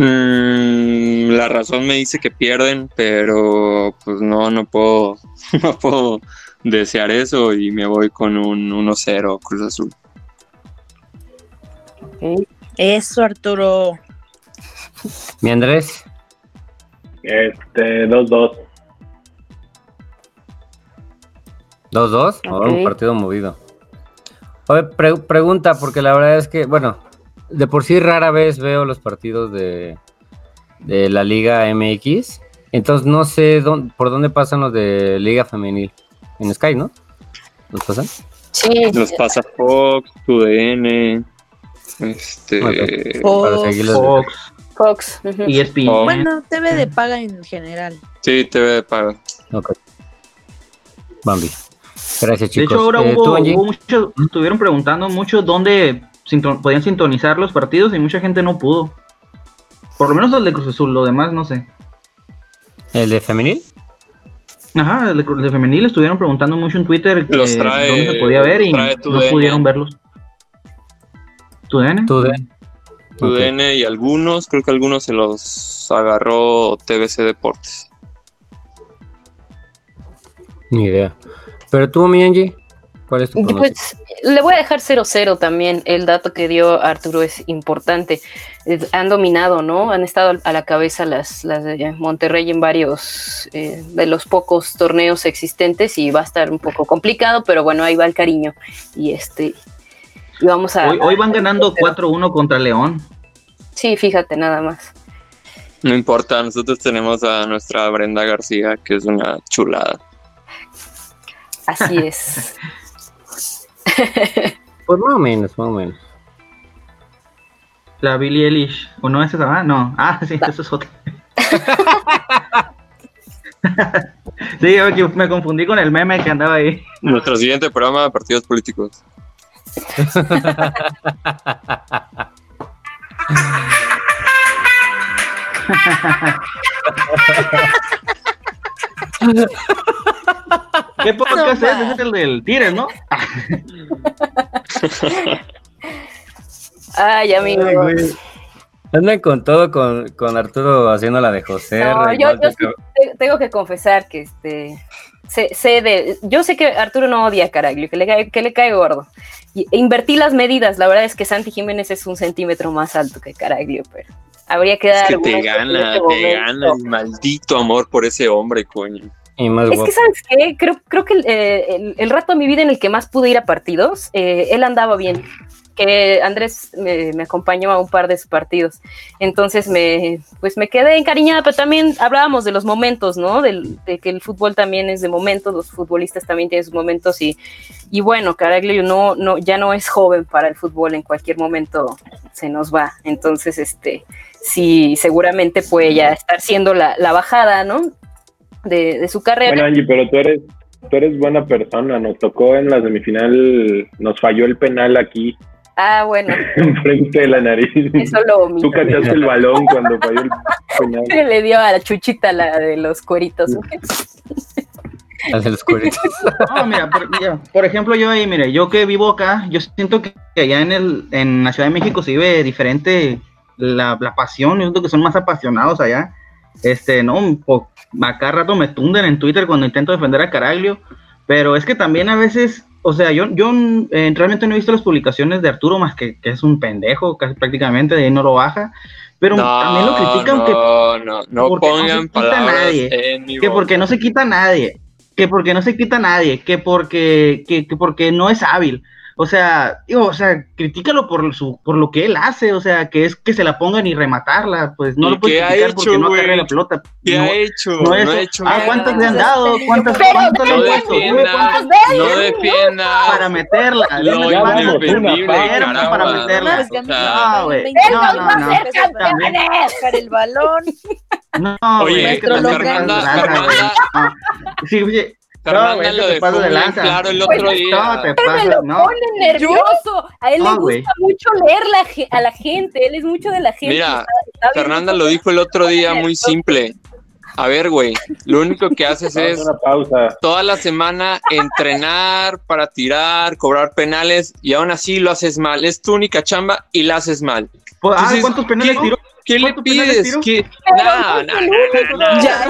Mm, la razón me dice que pierden, pero pues no, no puedo, no puedo desear eso y me voy con un 1-0 Cruz Azul. Eso, Arturo. mi Andrés, Este, 2-2. 2-2, Oh, un Ok. partido movido. Oye, pre- pregunta, porque la verdad es que, bueno, de por sí rara vez veo los partidos de, de la Liga MX, entonces no sé dónde, por dónde pasan los de Liga Femenil. En Sky, ¿no? ¿Los pasan? Sí, Los pasa Fox, TUDN, este. Fox. Para. Fox, Fox. ESPN. Oh. Bueno, TV de paga en general. sí, TV de paga. Ok. Bambi. Gracias, De chicos. hecho, ahora Eh, hubo, ¿tú, Angie? hubo mucho, estuvieron preguntando mucho dónde sinton- podían sintonizar los partidos y mucha gente no pudo. Por lo menos el de Cruz Azul, lo demás no sé. ¿El de femenil? Ajá, el de, el de femenil estuvieron preguntando mucho en Twitter que Los trae- dónde se podía ver y no pudieron verlos. ¿Tu DN? ¿Tú de? Tu Ok. DN y algunos, creo que algunos se los agarró TBC Deportes. Ni idea. Pero tú, mi Angie, ¿cuál es tu pronóstico? Pues le voy a dejar 0-0 también. El dato que dio Arturo es importante. Han dominado, ¿no? Han estado a la cabeza las, las de Monterrey en varios eh, de los pocos torneos existentes y va a estar un poco complicado, pero bueno, ahí va el cariño. Y este. Y vamos a. Hoy, hoy van ganando 4-1 contra León. Sí, fíjate, nada más. No importa, nosotros tenemos a nuestra Brenda García, que es una chulada. Así es. Pues más o menos, más o menos. La Billie Eilish. ¿O no es esa? Ah, no. Ah, sí, eso es otra. sí, yo me confundí con el meme que andaba ahí. Nuestro siguiente programa, partidos políticos. ¿Qué podcast No, es? es el del Tigres, ¿no? Ay, amigo. Ay, güey. Andan con todo, con, con Arturo haciendo la de José. No, yo, yo sí tengo que confesar que este sé, sé de, yo sé que Arturo no odia a Caraglio, que le cae, que le cae gordo. Y, e invertí las medidas, la verdad es que Santi Jiménez es un centímetro más alto que Caraglio, pero habría que Es dar que te gana, este te gana el maldito amor por ese hombre, coño. Y más Es guapo. que, ¿sabes qué? Creo, creo que el, eh, el- el rato de mi vida en el que más pude ir a partidos, eh, él andaba bien. Que Andrés me, me acompañó a un par de sus partidos. Entonces me, pues me quedé encariñada, pero también hablábamos de los momentos, ¿no? Del- de que el fútbol también es de momentos, los futbolistas también tienen sus momentos y, y bueno, Caraglio no, no, ya no es joven para el fútbol, en cualquier momento se nos va. Entonces, este, sí, seguramente puede ya estar siendo la, la bajada, ¿no? De, de su carrera. Bueno, Angie, pero tú eres, tú eres buena persona. Nos tocó en la semifinal, nos falló el penal aquí, Ah, bueno, enfrente de la nariz. eso lo omito. Tú cachaste el balón cuando falló el penal. Le dio a la chuchita la de los cueritos. De los cueritos. No, mira, por, mira, por ejemplo, yo ahí, mire, yo que vivo acá, yo siento que allá en, el, en la Ciudad de México se vive diferente la, la pasión, yo siento que son más apasionados allá. Este, no, po- a cada rato me tunden en Twitter cuando intento defender a Caraglio, pero es que también a veces, o sea, yo, yo eh, realmente no he visto las publicaciones de Arturo más que, que es un pendejo, casi prácticamente, de ahí no lo baja, pero también lo critican no, que no, no porque no se pongan quita nadie, que porque no se quita nadie, que porque no se quita nadie, que porque, que, que porque no es hábil. O sea, digo, o sea, critícalo por su, por lo que él hace, o sea, que es que se la pongan y rematarla, pues no ¿Y lo puedes criticar hecho, porque no güey? agarra la pelota. ¿Qué no, ha hecho? no, No, eso. ha hecho ah, nada. ¿cuántas le han dado? ¿Cuántas, Pero cuántas le han No cuántas no defiendas para meterla. lo caramba. para meterla. A No, güey. me No, no, no. Pero También. dejar el balón. No, Oye, es Fernanda. Fernanda, No. Sí, oye, Fernanda lo dejó de claro el Pues, otro día. no, te me pasas, lo no. pone nervioso. A él le No, gusta güey. mucho leer la a la gente. Él es mucho de la gente. Mira, Está- está bien Fernanda lo dijo el otro día muy simple. A ver, güey, lo único que haces es una pausa. toda la semana entrenar para tirar, cobrar penales y aún así lo haces mal. Es tu única chamba y la haces mal. Pues, ah, Entonces, ¿cuántos penales ¿qué- tiró? ¿Qué le ¿Cuántos penales pides? ¿Qué? No, no no, no, no, no, Ya,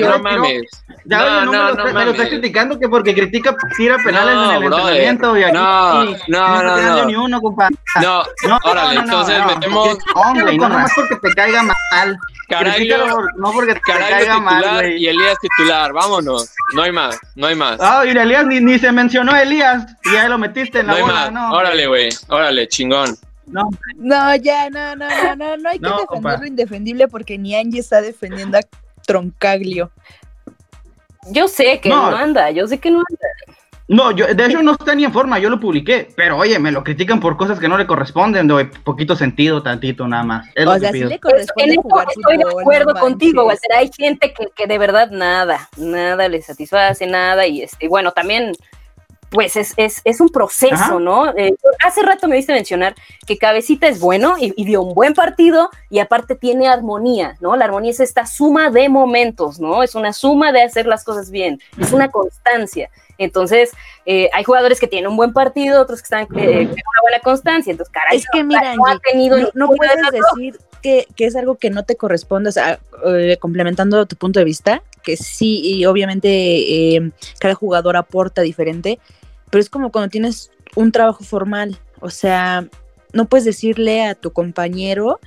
no, no mames. Ya, No, oye, no, no, me, lo no me lo está criticando que porque critica, tira penales No, en el brother. entrenamiento y aquí No, no, está no, tirando no. ni uno, compa. No, No, órale, no, no, entonces no. metemos Hombre, no nomás porque te caiga mal. Caraglio, por- no porque te Caraglio caiga mal, titular güey. y Elías titular. Vámonos. No hay más, no hay más. Ah, y Elías ni, ni se mencionó a Elías y ya lo metiste en No la hay bola, más. no. Órale, güey. Órale, chingón. No, No, ya, no, no, no, no, no hay que No, defender lo indefendible porque ni Angie está defendiendo a Troncaglio. Yo sé que No. no. anda, yo sé que no anda. no, yo, de hecho no está ni en forma, yo lo publiqué, pero oye, me lo critican por cosas que no le corresponden, de poquito sentido, tantito nada más. Es O lo sea, que sí pido. le En corresponde jugar estoy de acuerdo no contigo. Walter. Hay gente que, que de verdad nada, nada le satisface, nada. Y este, bueno, también pues es, es, es un proceso, Ajá. ¿no? Eh, hace rato me diste mencionar que Cabecita es bueno y, y dio un buen partido y aparte tiene armonía, ¿no? La armonía es esta suma de momentos, ¿no? Es una suma de hacer las cosas bien, es una constancia. Entonces, eh, hay jugadores que tienen un buen partido, otros que están eh, con una buena constancia. Entonces, caray, Es que mira, no ha tenido no, de puedes decir que, que es algo que no te corresponde, o sea, eh, complementando tu punto de vista, que sí, y obviamente eh, cada jugador aporta diferente, pero es como cuando tienes un trabajo formal, o sea, no puedes decirle a tu compañero,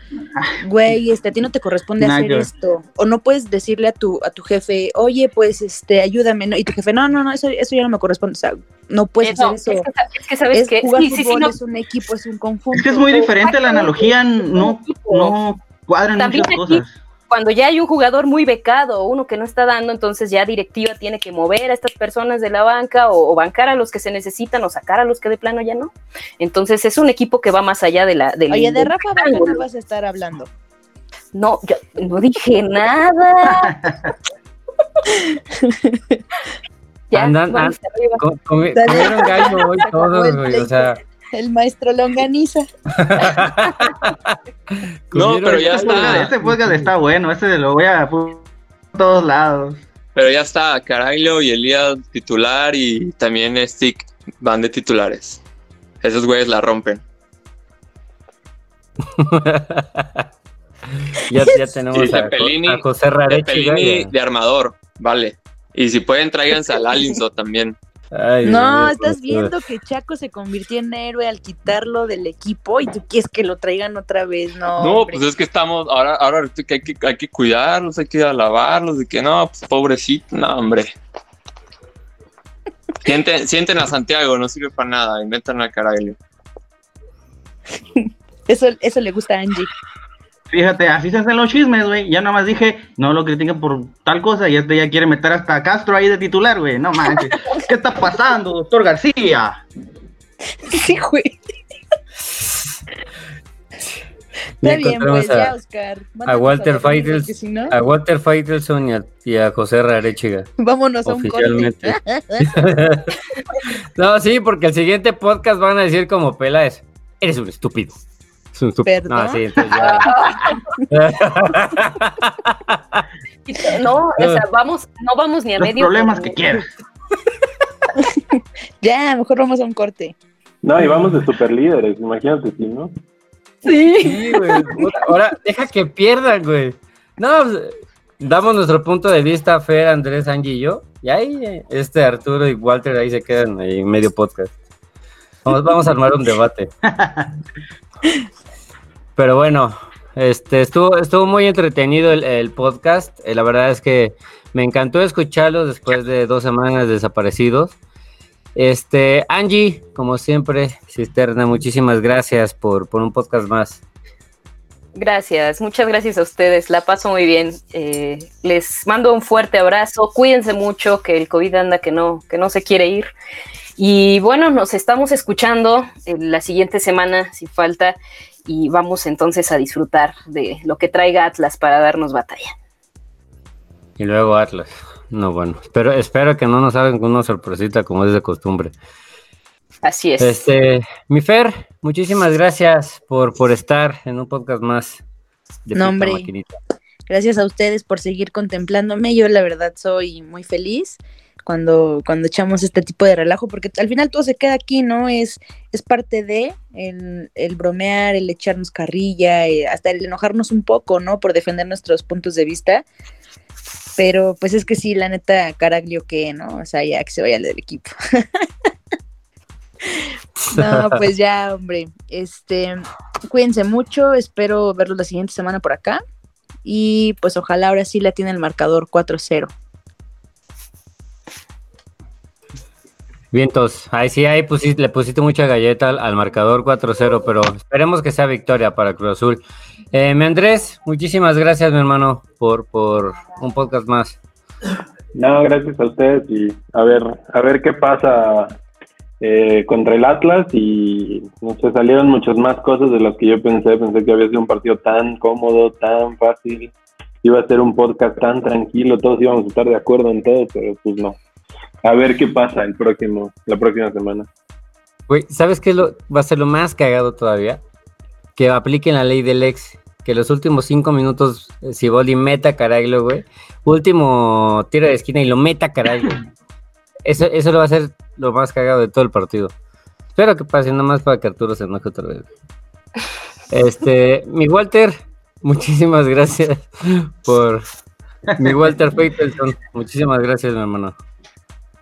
güey, este, a ti no te corresponde hacer esto, o no puedes decirle a tu, a tu jefe, oye, pues, este, ayúdame, ¿no? y tu jefe, no, no, no, eso, eso ya no me corresponde, o sea, no puedes Eh, no, hacer eso. Es que, es que sabes Es que jugar sí, sí, sí, fútbol, no, es un equipo, es un conjunto. Es que es muy diferente la analogía, no, no cuadran También muchas aquí- cosas. Cuando ya hay un jugador muy becado, uno que no está dando, entonces ya directiva tiene que mover a estas personas de la banca o, o bancar a los que se necesitan o sacar a los que de plano ya no. Entonces es un equipo que va más allá de la del, Oye, de Rafa Vaca no vas a estar hablando. No, yo no dije nada. ya, Andan- vamos arriba. Co- comi- Dale. comieron gallo hoy todos, güey. O sea, El maestro Longaniza. No, pero ya. Este podcast- Este podcast está bueno, este lo voy a todos lados. Pero ya está, Caraglio y Elías titular y también Stick van de titulares. Esos güeyes la rompen. ya, ya tenemos Sí, a, Cepelini- a José De. Pelini a- de armador, vale. Y si pueden, tráiganse al Alinso también. Ay, No, estás viendo que Chaco se convirtió en héroe al quitarlo del equipo y tú quieres que lo traigan otra vez, no. No, hombre. pues es que estamos, ahora, ahora que hay, que hay que cuidarlos, hay que alabarlos, de que no, pues pobrecito, no, hombre. Sienten, sienten a Santiago, no sirve para nada, inventan a Caraglio. Eso, eso le gusta a Angie. Fíjate, así se hacen los chismes, güey. Ya nada más dije, no lo critiquen por tal cosa y este ya quiere meter hasta a Castro ahí de titular, güey. No manches. ¿Qué está pasando, doctor García? Sí, güey. Está bien, pues a- ya, Oscar. A Walter porque si no, a Walter Faitelson y a, y a José Rarechiga. vámonos a un corte. Oficialmente. no, sí, porque el siguiente podcast van a decir como Peláez, eres un estúpido. ¿Perdón? No, sí, entonces ya. No, o sea, vamos, no vamos ni a Los medio. problemas que quieras. Ya, mejor vamos a un corte. No, y vamos de super líderes, imagínate si, ¿no? Sí. Sí, güey. puta, Ahora, deja que pierdan, güey. No, pues, damos nuestro punto de vista, Fer, Andrés, Angie y yo. Y ahí, este Arturo y Walter ahí se quedan ahí en medio podcast. Vamos, vamos a armar un debate. Pero bueno, este estuvo, estuvo muy entretenido el, el podcast. Eh, la verdad es que me encantó escucharlos después de dos semanas desaparecidos. Este, Angie, como siempre, cisterna, muchísimas gracias por, por un podcast más. Gracias, muchas gracias a ustedes, la paso muy bien. Eh, les mando un fuerte abrazo, cuídense mucho, que el COVID anda que no, que no se quiere ir. Y bueno, nos estamos escuchando en la siguiente semana, si falta, y vamos entonces a disfrutar de lo que traiga Atlas para darnos batalla. Y luego Atlas. No, bueno, espero, espero que no nos hagan con una sorpresita como es de costumbre. Así es. Este, mi Fer, muchísimas gracias por, por estar en un podcast más de No, hombre. Maquinita. Gracias a ustedes por seguir contemplándome. Yo la verdad soy muy feliz cuando, cuando echamos este tipo de relajo, porque al final todo se queda aquí, ¿no? Es, es parte de el, el bromear, el echarnos carrilla, eh, hasta el enojarnos un poco, ¿no? Por defender nuestros puntos de vista. Pero pues es que sí, la neta, Caraglio que, ¿no? O sea, ya que se vaya del equipo. no, pues ya, hombre. Este, cuídense mucho, espero verlos la siguiente semana por acá. Y pues ojalá ahora sí la tiene el marcador 4-0. Vientos, ahí sí, ahí pusiste- le pusiste mucha galleta al, al marcador 4-0, pero esperemos que sea victoria para Cruz Azul. Eh, mi Andrés, muchísimas gracias, mi hermano, por, por un podcast más. No, gracias a ustedes y a ver, a ver qué pasa eh, contra el Atlas y no sé, salieron muchas más cosas de las que yo pensé. Pensé que había sido un partido tan cómodo, tan fácil, iba a ser un podcast tan tranquilo, todos íbamos a estar de acuerdo en todo, pero pues no. A ver qué pasa el próximo, la próxima semana. Güey, ¿sabes qué lo, va a ser lo más cagado todavía? Que apliquen la ley del ex. Que los últimos cinco minutos, eh, Siboldi meta Caraglio, güey. Último tiro de esquina y lo meta Caraglio. Eso, eso lo va a ser lo más cagado de todo el partido. Espero que pase nada más para que Arturo se enoje otra vez. Este, mi Walter, muchísimas gracias por. Mi Walter Faitelson, muchísimas gracias, mi hermano.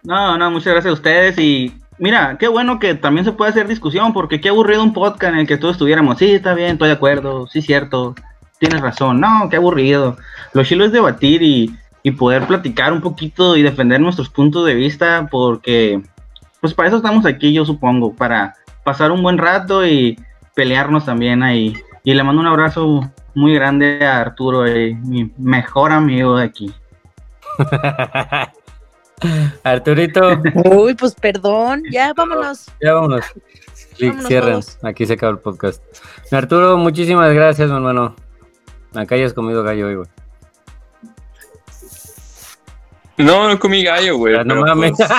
No, no, muchas gracias a ustedes y mira, qué bueno que también se puede hacer discusión porque qué aburrido un podcast en el que todos estuviéramos, sí, está bien, estoy de acuerdo, sí, cierto, tienes razón, no, qué aburrido. Lo chilo es debatir y, y poder platicar un poquito y defender nuestros puntos de vista porque, pues para eso estamos aquí, yo supongo, para pasar un buen rato y pelearnos también ahí. Y le mando un abrazo muy grande a Arturo, eh, mi mejor amigo de aquí. Arturito, Uy, pues perdón, ya vámonos. ya vámonos. Cierren. todos. Aquí se acaba el podcast. Arturo, muchísimas gracias, mi hermano. Acá hayas comido gallo hoy, güey. No, no comí gallo, güey. Ah, no mames. pues,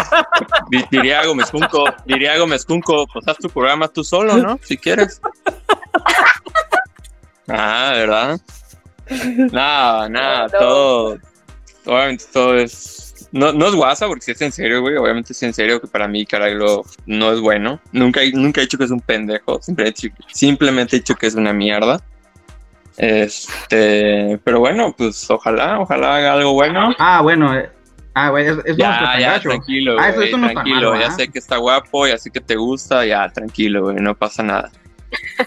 di- diría Gómez Junco, diría Gómez Junco, pues haz tu programa tú solo, ¿no? Si quieres. Ah, ¿verdad? Nada, nada, No, no. todo. Obviamente todo es. No, no es guasa, porque si es en serio, güey. Obviamente es en serio que para mí Caraglio no es bueno. Nunca, he- nunca he dicho que es un pendejo. Siempre he dicho- simplemente he dicho que es una mierda. Este, pero bueno, pues ojalá, ojalá haga algo bueno. Ah, bueno, eh, ah, güey, es, es no Ya, ya, tranquilo, Ah, eso- güey, eso no tranquilo. mal, ya ¿verdad? sé que está guapo, ya sé que te gusta, ya, tranquilo, güey, no pasa nada.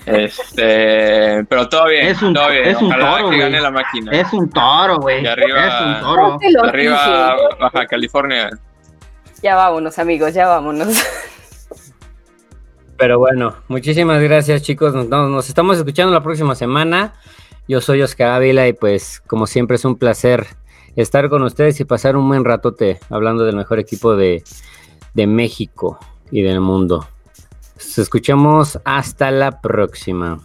Este, pero todo bien, Es un- todo bien. es un toro, que gane la máquina. Es un toro, güey. Arriba- Es un toro. Arriba. Baja California. Ya vámonos, amigos, ya vámonos. Pero bueno, muchísimas gracias, chicos. Nos estamos escuchando la próxima semana. Yo soy Oscar Ávila y pues como siempre es un placer estar con ustedes y pasar un buen ratote hablando del mejor equipo de, de México y del mundo. Nos escuchamos hasta la próxima.